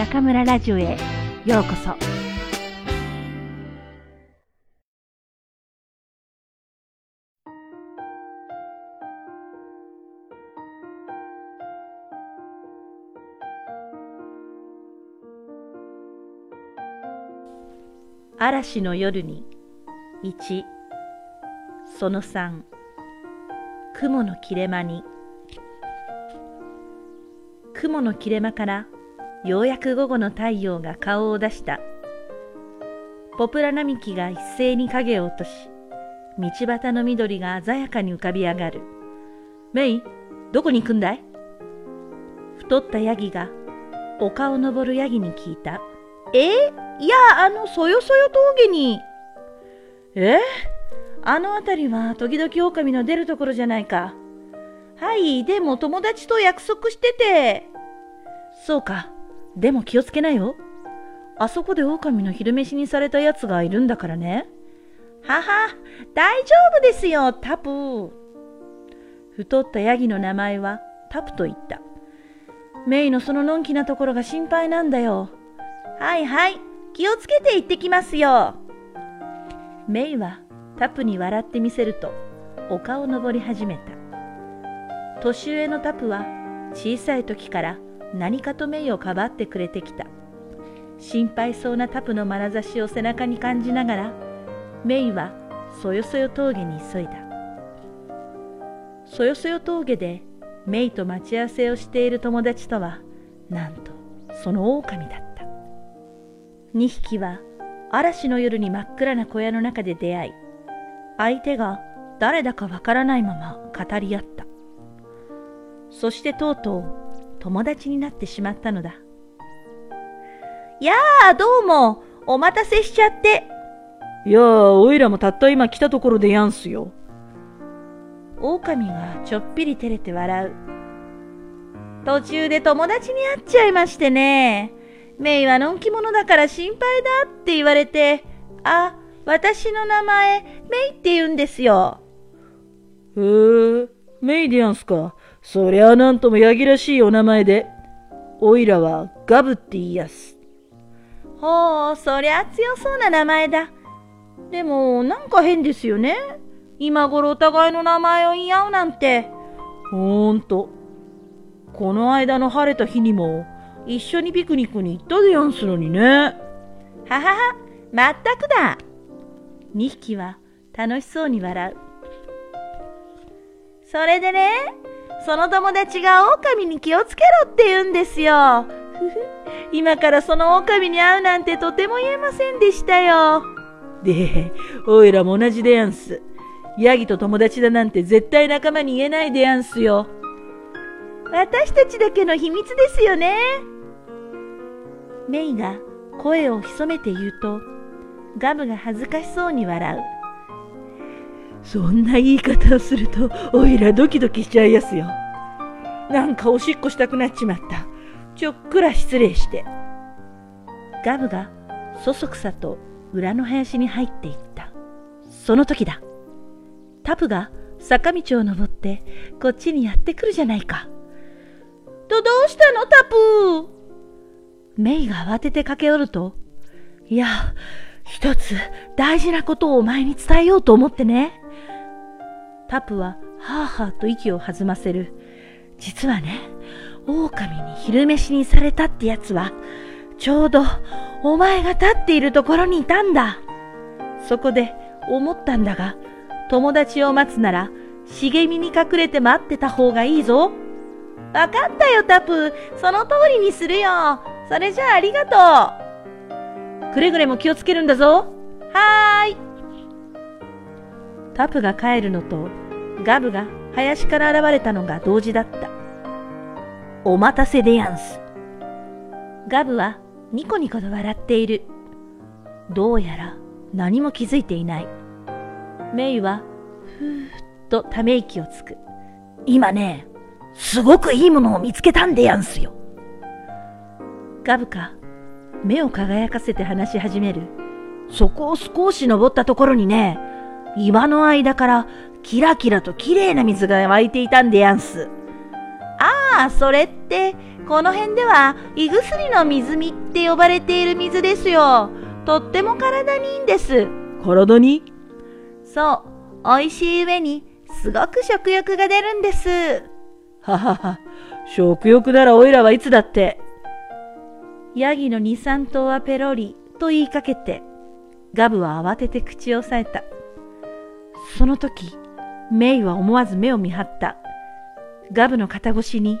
中村ラジオへようこそ。嵐の夜に1その3雲の切れ間に。雲の切れ間からようやく午後の太陽が顔を出した。ポプラ並木が一斉に影を落とし道端の緑が鮮やかに浮かび上がる。メイどこに行くんだい？太ったヤギが丘を登るヤギに聞いた。え？いやあのそよそよ峠に。え？あの辺りは時々狼の出るところじゃないか。はいでも友達と約束してて。そうか。でも気をつけなよ。あそこで狼の昼飯にされたやつがいるんだからね。はは、大丈夫ですよ、タプ。太ったヤギの名前はタプと言った。メイのそののんきなところが心配なんだよ。はいはい、気をつけて行ってきますよ。メイはタプに笑ってみせると丘を登り始めた。年上のタプは小さい時から何かとメイをかばってくれてきた。心配そうなタプの眼差しを背中に感じながらメイはそよそよ峠に急いだ。そよそよ峠でメイと待ち合わせをしている友達とはなんとその狼だった。2匹は嵐の夜に真っ暗な小屋の中で出会い相手が誰だかわからないまま語り合った。そしてとうとう友達になってしまったのだ。やあ、どうも、お待たせしちゃって。いやあ、おいらもたった今来たところでやんすよ。狼がちょっぴり照れて笑う。途中で友達に会っちゃいましてね。メイはのんき者だから心配だって言われて、あ、私の名前、メイって言うんですよ。へえ、メイでやんすか。そりゃあなんともヤギらしいお名前で、おいらはガブって言いやす。ほう、そりゃ強そうな名前だ。でも、なんか変ですよね。今頃お互いの名前を言い合うなんて。ほんと。この間の晴れた日にも、一緒にピクニックに行ったでやんすのにね。ははは、まったくだ。二匹は楽しそうに笑う。それでね、その友達が狼に気をつけろって言うんですよ。今からその狼に会うなんてとても言えませんでしたよ。で、おいらも同じでやんす。ヤギと友達だなんて絶対仲間に言えないでやんすよ。私たちだけの秘密ですよね。メイが声を潜めて言うと、ガムが恥ずかしそうに笑う。そんな言い方をすると、おいらドキドキしちゃいやすよ。なんかおしっこしたくなっちまった。ちょっくら失礼して。ガブがそそくさと裏の林に入っていった。その時だ。タプが坂道を登ってこっちにやってくるじゃないか。と、どうしたのタプ？メイが慌てて駆け寄ると、いや、一つ大事なことをお前に伝えようと思ってね。タプははあはあと息を弾ませる。実はね、狼に昼飯にされたってやつは、ちょうどお前が立っているところにいたんだ。そこで思ったんだが、友達を待つなら、茂みに隠れて待ってた方がいいぞ。わかったよ、タプ。その通りにするよ。それじゃあありがとう。くれぐれも気をつけるんだぞ。はーい。タプが帰るのとガブが林から現れたのが同時だった。お待たせでやんす。ガブはニコニコと笑っている。どうやら何も気づいていない。メイはふーっとため息をつく。今ね、すごくいいものを見つけたんでやんすよ。ガブか、目を輝かせて話し始める。そこを少し登ったところにね、岩の間からキラキラと綺麗な水が湧いていたんでやんす。ああ、それってこの辺では胃薬の水みって呼ばれている水ですよ。とっても体にいいんです。体に？そう、美味しい上にすごく食欲が出るんです。ははは、食欲ならおいらはいつだって。ヤギの二三頭はペロリと言いかけて、ガブは慌てて口を押さえた。その時、メイは思わず目を見張った。ガブの肩越しに、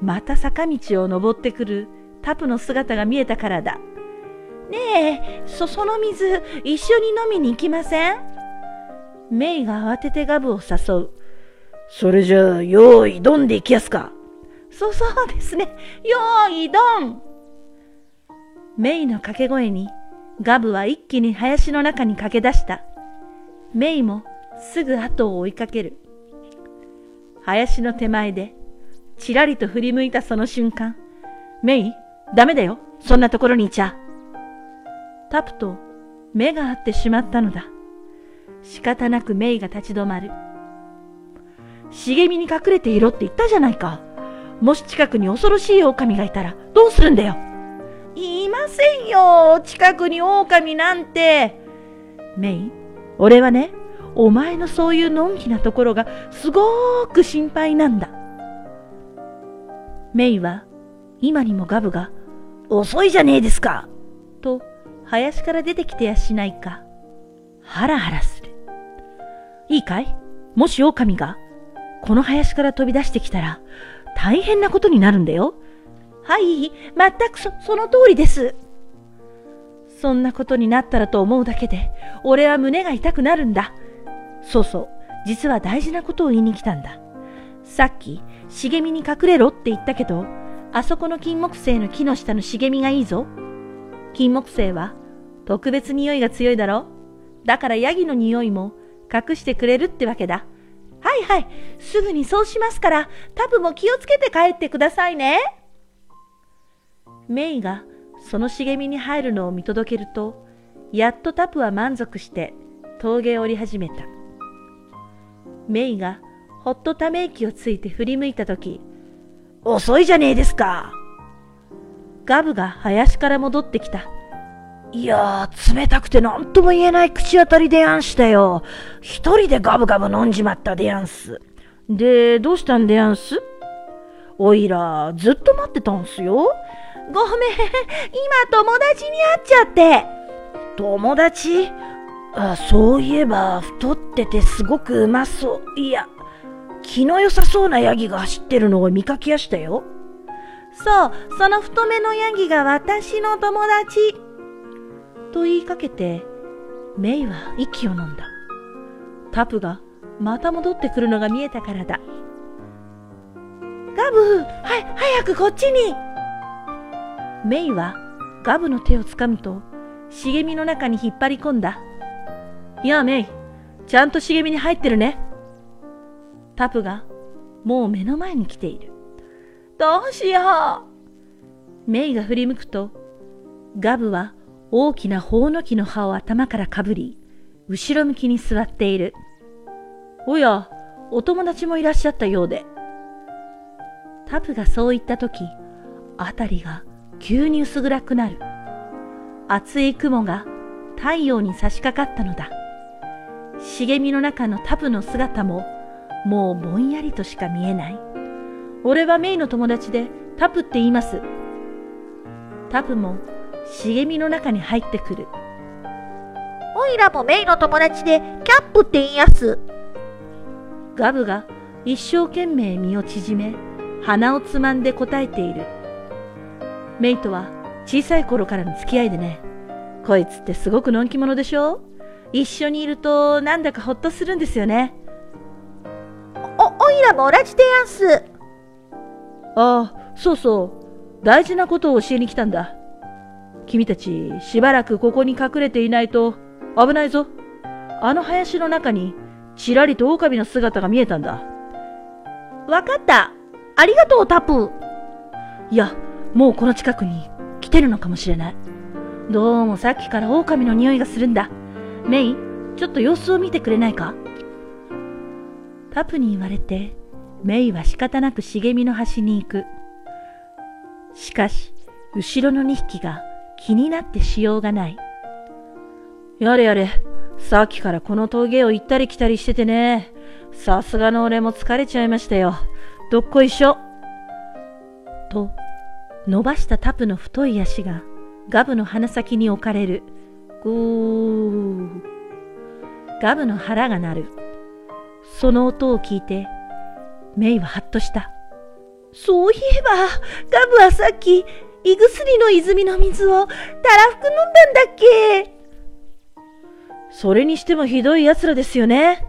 また坂道を登ってくるタプの姿が見えたからだ。ねえ、そ、その水、一緒に飲みに行きません？メイが慌ててガブを誘う。それじゃあ、用意ドンで行きやすか？そ、そうですね。用意ドンメイの掛け声に、ガブは一気に林の中に駆け出した。メイもすぐ後を追いかける。林の手前で、ちらりと振り向いたその瞬間、メイ、ダメだよ。そんなところにいちゃ。タプと目が合ってしまったのだ。仕方なくメイが立ち止まる。茂みに隠れていろって言ったじゃないか。もし近くに恐ろしい狼がいたらどうするんだよ。いませんよ、近くに狼なんて。メイ、俺はね、お前のそういうのんきなところがすごーく心配なんだ。メイは今にもガブが遅いじゃねえですかと林から出てきてやしないか。ハラハラする。いいかい？もし狼がこの林から飛び出してきたら大変なことになるんだよ。はい、全くそ、その通りです。そんなことになったらと思うだけで、俺は胸が痛くなるんだ。そうそう、実は大事なことを言いに来たんだ。さっき、茂みに隠れろって言ったけど、あそこの金木犀の木の下の茂みがいいぞ。金木犀は特別匂いが強いだろだからヤギの匂いも隠してくれるってわけだ。はいはい、すぐにそうしますから、タブも気をつけて帰ってくださいね。メイがその茂みに入るのを見届けると、やっとタプは満足して峠を降り始めた。メイがほっとため息をついて振り向いたとき、遅いじゃねえですか。ガブが林から戻ってきた。いやー、冷たくて何とも言えない口当たりでやんしたよ。一人でガブガブ飲んじまったでやんす。で、どうしたんでやんす？おいら、ずっと待ってたんすよ。ごめん、今友達に会っちゃって。友達？あそういえば、太っててすごくうまそう。いや、気の良さそうなヤギが走ってるのを見かけやしたよ。そう、その太めのヤギが私の友達。と言いかけて、メイは息を飲んだ。タプがまた戻ってくるのが見えたからだ。ガブ、はい、早くこっちにメイはガブの手をつかむと茂みの中に引っ張り込んだ。やあメイ、ちゃんと茂みに入ってるね。タプがもう目の前に来ている。どうしよう。メイが振り向くと、ガブは大きなホウノキの葉を頭からかぶり、後ろ向きに座っている。おや、お友達もいらっしゃったようで。タプがそう言ったとき、あたりが急に薄暗くなる。厚い雲が太陽に差し掛かったのだ。茂みの中のタプの姿ももうぼんやりとしか見えない。俺はメイの友達でタプって言います。タプも茂みの中に入ってくる。おいらもメイの友達でキャップって言いやす。ガブが一生懸命身を縮め、鼻をつまんで答えている。メイとは小さい頃からの付き合いでね。こいつってすごくのんき者でしょ？一緒にいるとなんだかほっとするんですよね。お、おいらも同じでやんす。ああ、そうそう。大事なことを教えに来たんだ。君たち、しばらくここに隠れていないと危ないぞ。あの林の中に、ちらりと狼の姿が見えたんだ。わかった。ありがとう、タプ。いや、もうこの近くに来てるのかもしれない。どうもさっきから狼の匂いがするんだ。メイ、ちょっと様子を見てくれないか？タプに言われて、メイは仕方なく茂みの端に行く。しかし、後ろの2匹が気になってしようがない。やれやれ、さっきからこの峠を行ったり来たりしててね。さすがの俺も疲れちゃいましたよ。どっこいしょ。と、伸ばしたタプの太い足がガブの鼻先に置かれる。ぐー。ガブの腹が鳴る。その音を聞いて、メイはハッとした。そういえば、ガブはさっき、胃薬の泉の水をたらふく飲んだんだっけそれにしてもひどい奴らですよね。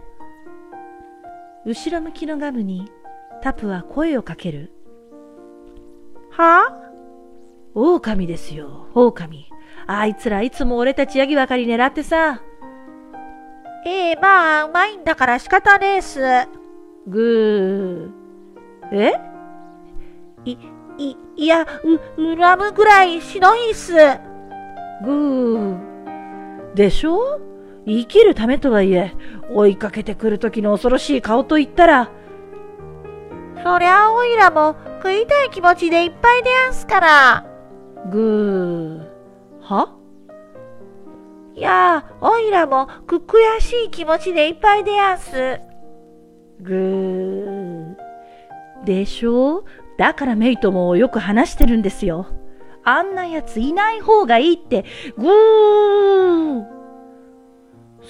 後ろ向きのガブにタプは声をかける。は狼ですよ、狼。あいつらいつも俺たちヤギばかり狙ってさ。ええー、まあ、うまいんだから仕方ねえっす。ぐー。え？い、い、いや、う、恨むぐらいしどいっす。ぐー。でしょ？生きるためとはいえ、追いかけてくる時の恐ろしい顔と言ったら。そりゃおいらも食いたい気持ちでいっぱいでやんすから。ぐー。は？いやおいらもく悔しい気持ちでいっぱいでやんす。ぐー。でしょ？だからメイともよく話してるんですよ。あんなやついない方がいいって、ぐー。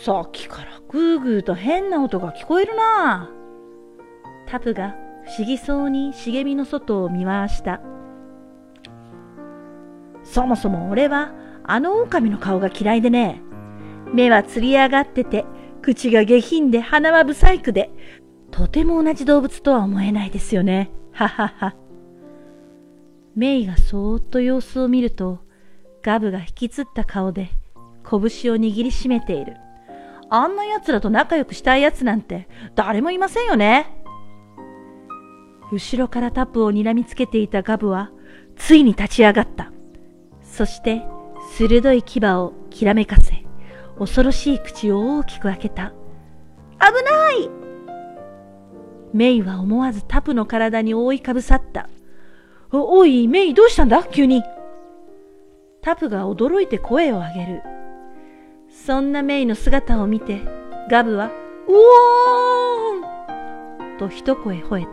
さっきからグーグーと変な音が聞こえるな。タプが不思議そうに茂みの外を見回した。そもそも俺はあの狼の顔が嫌いでね。目はつり上がってて、口が下品で鼻は不細工で、とても同じ動物とは思えないですよね。ははは。メイがそーっと様子を見ると、ガブが引きつった顔で拳を握りしめている。あんな奴らと仲良くしたい奴なんて誰もいませんよね。後ろからタップを睨みつけていたガブは、ついに立ち上がった。そして、鋭い牙をきらめかせ、恐ろしい口を大きく開けた。危ないメイは思わずタプの体に覆いかぶさった。お、おい、メイどうしたんだ？急に。タプが驚いて声を上げる。そんなメイの姿を見て、ガブは、うおーんと一声吠えた。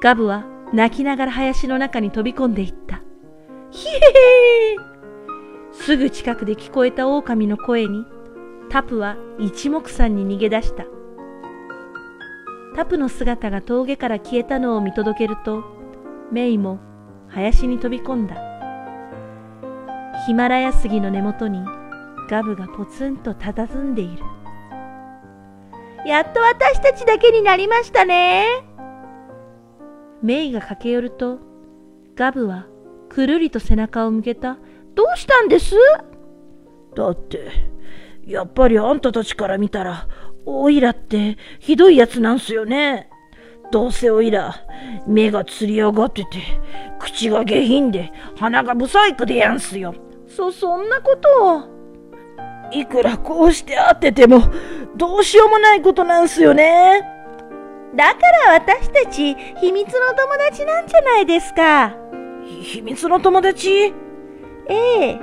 ガブは泣きながら林の中に飛び込んでいった。ひへへすぐ近くで聞こえた狼の声に、タプは一目散に逃げ出した。タプの姿が峠から消えたのを見届けると、メイも林に飛び込んだ。ヒマラヤ杉の根元にガブがポツンと佇んでいる。やっと私たちだけになりましたね。メイが駆け寄ると、ガブはくるりと背中を向けた。どうしたんです？だって、やっぱりあんたたちから見たら、オイラってひどいやつなんすよね。どうせオイラ、目がつり上がってて、口が下品で、鼻が不細工でやんすよ。そ、そんなことを。いくらこうして会ってても、どうしようもないことなんすよね。だから私たち、秘密の友達なんじゃないですか。秘密の友達？ええ。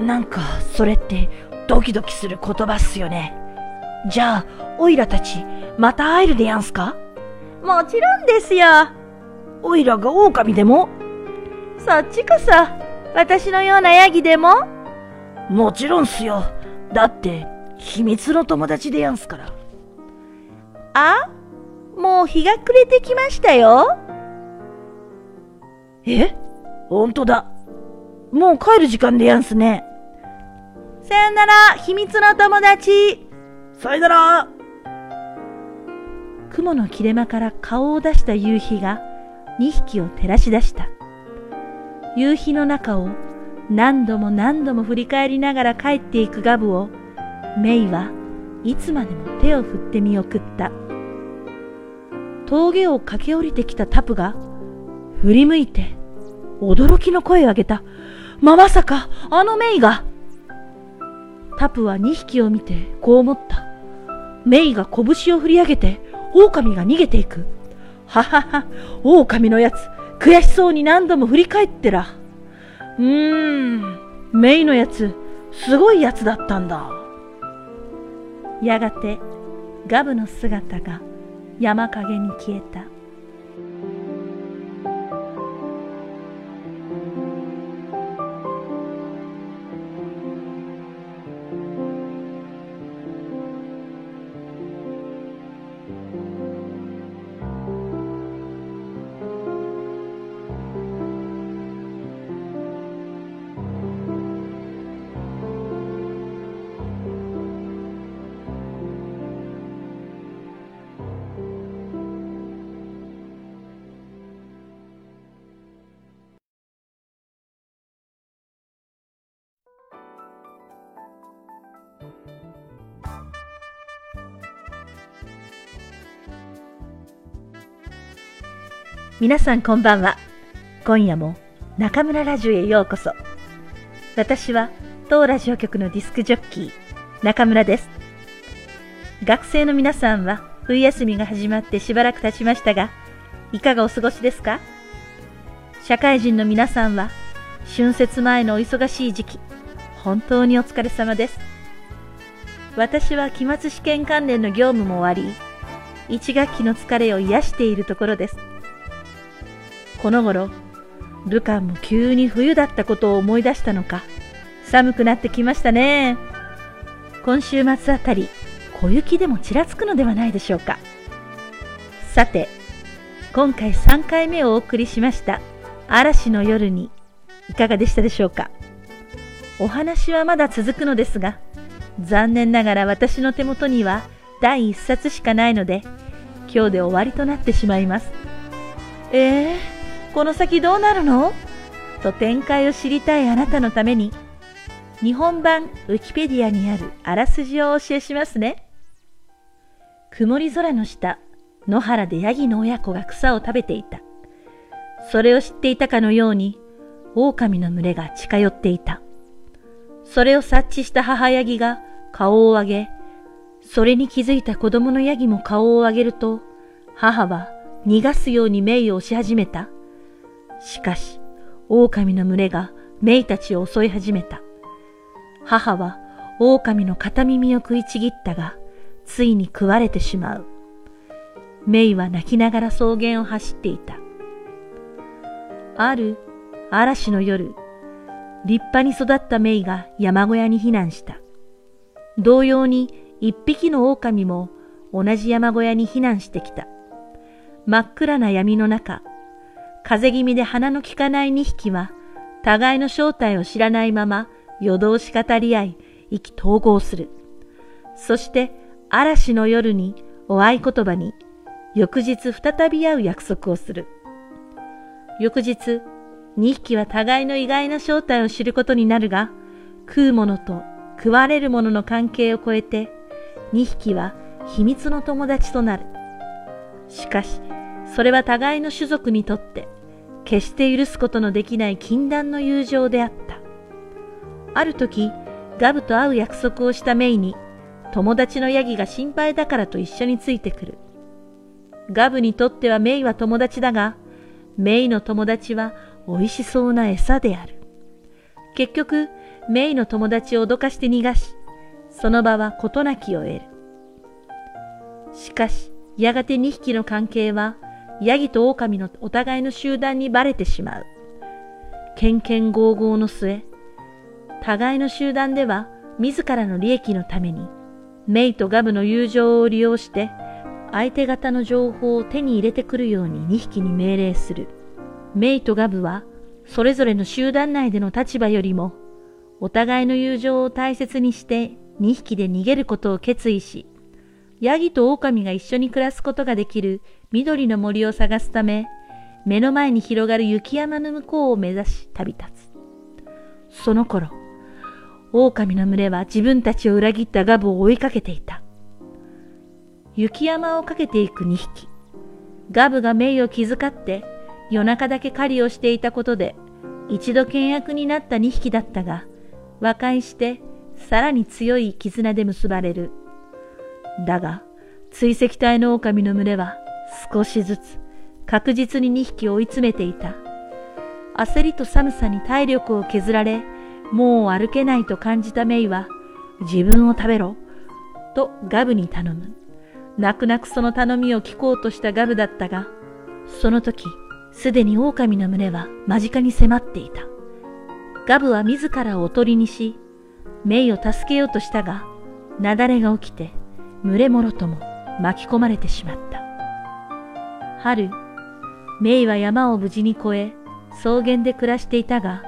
なんか、それって、ドキドキする言葉っすよね。じゃあ、オイラたち、また会えるでやんすか？もちろんですよ。オイラが狼でも？そっちこそ、私のようなヤギでも？もちろんっすよ。だって、秘密の友達でやんすから。あ？もう日が暮れてきましたよ。え？ほんとだ。もう帰る時間でやんすね。さよなら、秘密の友達。さよなら。雲の切れ間から顔を出した夕日が2匹を照らし出した。夕日の中を何度も何度も振り返りながら帰っていくガブを、メイはいつまでも手を振って見送った。峠を駆け下りてきたタプが、振り向いて、驚きの声を上げた。ま、まさか、あのメイが。タプは2匹を見て、こう思った。メイが拳を振り上げて、狼が逃げていく。ははは、狼のやつ、悔しそうに何度も振り返ってら。うーん、メイのやつ、すごいやつだったんだ。やがてガブの姿が山陰に消えた。皆さんこんばんは。今夜も中村ラジオへようこそ。私は当ラジオ局のディスクジョッキー、中村です。学生の皆さんは冬休みが始まってしばらく経ちましたが、いかがお過ごしですか？社会人の皆さんは春節前のお忙しい時期、本当にお疲れ様です。私は期末試験関連の業務も終わり、一学期の疲れを癒しているところです。この頃、武漢も急に冬だったことを思い出したのか、寒くなってきましたね。今週末あたり、小雪でもちらつくのではないでしょうか。さて、今回3回目をお送りしました嵐の夜にいかがでしたでしょうか。お話はまだ続くのですが、残念ながら私の手元には第1冊しかないので、今日で終わりとなってしまいます。えーこの先どうなるの？と展開を知りたいあなたのために、日本版ウィキペディアにあるあらすじをお教えしますね。曇り空の下、野原でヤギの親子が草を食べていた。それを知っていたかのように、狼の群れが近寄っていた。それを察知した母ヤギが顔を上げ、それに気づいた子供のヤギも顔を上げると、母は逃がすようにメイを押し始めた。しかし、狼の群れがメイたちを襲い始めた。母は狼の片耳を食いちぎったが、ついに食われてしまう。メイは泣きながら草原を走っていた。ある嵐の夜、立派に育ったメイが山小屋に避難した。同様に一匹の狼も同じ山小屋に避難してきた。真っ暗な闇の中、風邪気味で鼻の利かない二匹は、互いの正体を知らないまま夜通し語り合い、意気投合する。そして嵐の夜にお合言葉に、翌日再び会う約束をする。翌日、二匹は互いの意外な正体を知ることになるが、食うものと食われるものの関係を超えて、二匹は秘密の友達となる。しかし、それは互いの種族にとって決して許すことのできない禁断の友情であった。ある時、ガブと会う約束をしたメイに、友達のヤギが心配だからと一緒についてくる。ガブにとってはメイは友達だが、メイの友達は美味しそうな餌である。結局、メイの友達を脅かして逃がし、その場は事なきを得る。しかし、やがて2匹の関係はヤギと狼のお互いの集団にバレてしまう。けんけんごうごうの末、互いの集団では自らの利益のために、メイとガブの友情を利用して、相手方の情報を手に入れてくるように2匹に命令する。メイとガブは、それぞれの集団内での立場よりも、お互いの友情を大切にして2匹で逃げることを決意し、ヤギと狼が一緒に暮らすことができる緑の森を探すため、目の前に広がる雪山の向こうを目指し旅立つ。その頃、狼の群れは自分たちを裏切ったガブを追いかけていた。雪山をかけていく2匹。ガブがメイを気遣って夜中だけ狩りをしていたことで一度倹約になった2匹だったが、和解してさらに強い絆で結ばれる。だが、追跡隊の狼の群れは少しずつ確実に2匹追い詰めていた。焦りと寒さに体力を削られ、もう歩けないと感じたメイは、自分を食べろ、とガブに頼む。泣く泣くその頼みを聞こうとしたガブだったが、その時、すでに狼の群れは間近に迫っていた。ガブは自らをおとりにし、メイを助けようとしたが、雪崩が起きて、群れもろとも巻き込まれてしまった。春、メイは山を無事に越え、草原で暮らしていたが、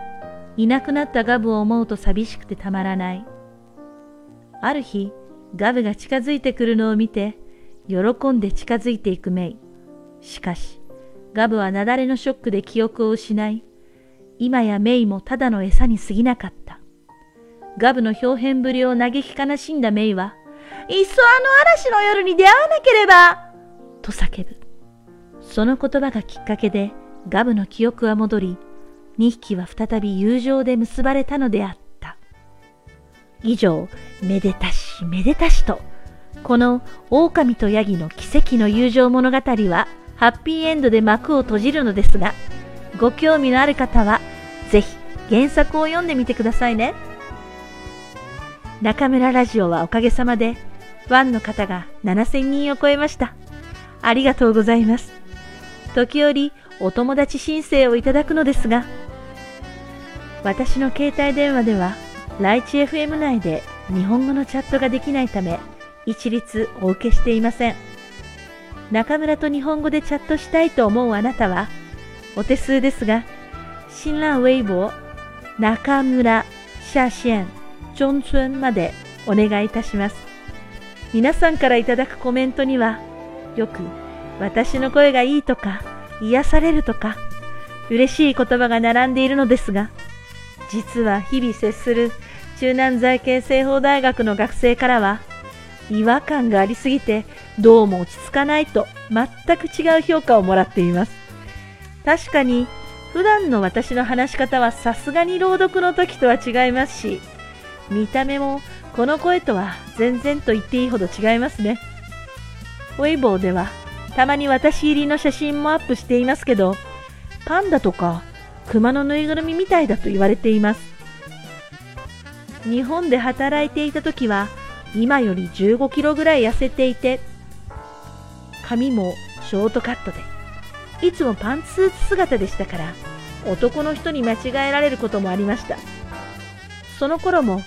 いなくなったガブを思うと寂しくてたまらない。ある日、ガブが近づいてくるのを見て、喜んで近づいていくメイ。しかし、ガブは雪崩のショックで記憶を失い、今やメイもただの餌に過ぎなかった。ガブの表変ぶりを嘆き悲しんだメイは、いっそあの嵐の夜に出会わなければと叫ぶ。その言葉がきっかけで、ガブの記憶は戻り、2匹は再び友情で結ばれたのであった。以上、めでたしめでたしと、この狼とヤギの奇跡の友情物語は、ハッピーエンドで幕を閉じるのですが、ご興味のある方は、ぜひ原作を読んでみてくださいね。中村ラジオはおかげさまで、ファンの方が7000人を超えました。ありがとうございます。時折、お友達申請をいただくのですが、私の携帯電話では、ライチ FM 内で日本語のチャットができないため、一律お受けしていません。中村と日本語でチャットしたいと思うあなたは、お手数ですが、新浪ウェイボー、中村、下線、ジョンツンまでお願いいたします。皆さんからいただくコメントには、よく私の声がいいとか、癒されるとか、嬉しい言葉が並んでいるのですが、実は日々接する中南財系西方大学の学生からは、違和感がありすぎてどうも落ち着かないと全く違う評価をもらっています。確かに普段の私の話し方はさすがに朗読の時とは違いますし、見た目もこの声とは全然と言っていいほど違いますね。ウェイボーではたまに私入りの写真もアップしていますけど、パンダとか熊のぬいぐるみみたいだと言われています。日本で働いていた時は今より15キロぐらい痩せていて、髪もショートカットで、いつもパンツスーツ姿でしたから、男の人に間違えられることもありました。その頃も、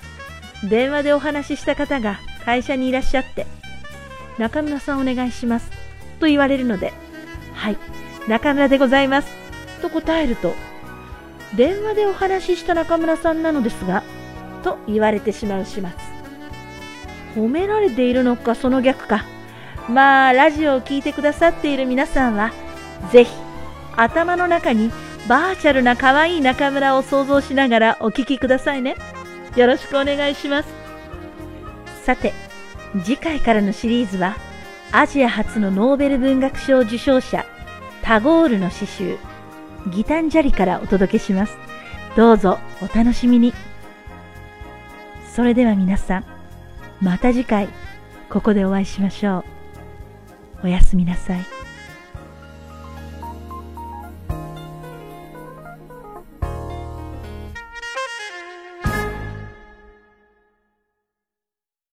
電話でお話しした方が会社にいらっしゃって、中村さんお願いします。と言われるので、はい、中村でございます。と答えると、電話でお話しした中村さんなのですが、と言われてしまう始末。褒められているのか、その逆か。まあ、ラジオを聴いてくださっている皆さんは、ぜひ頭の中にバーチャルな可愛い中村を想像しながらお聴きくださいね。よろしくお願いします。さて、次回からのシリーズは、アジア初のノーベル文学賞受賞者、タゴールの詩集、ギタンジャリからお届けします。どうぞお楽しみに。それでは皆さん、また次回、ここでお会いしましょう。おやすみなさい。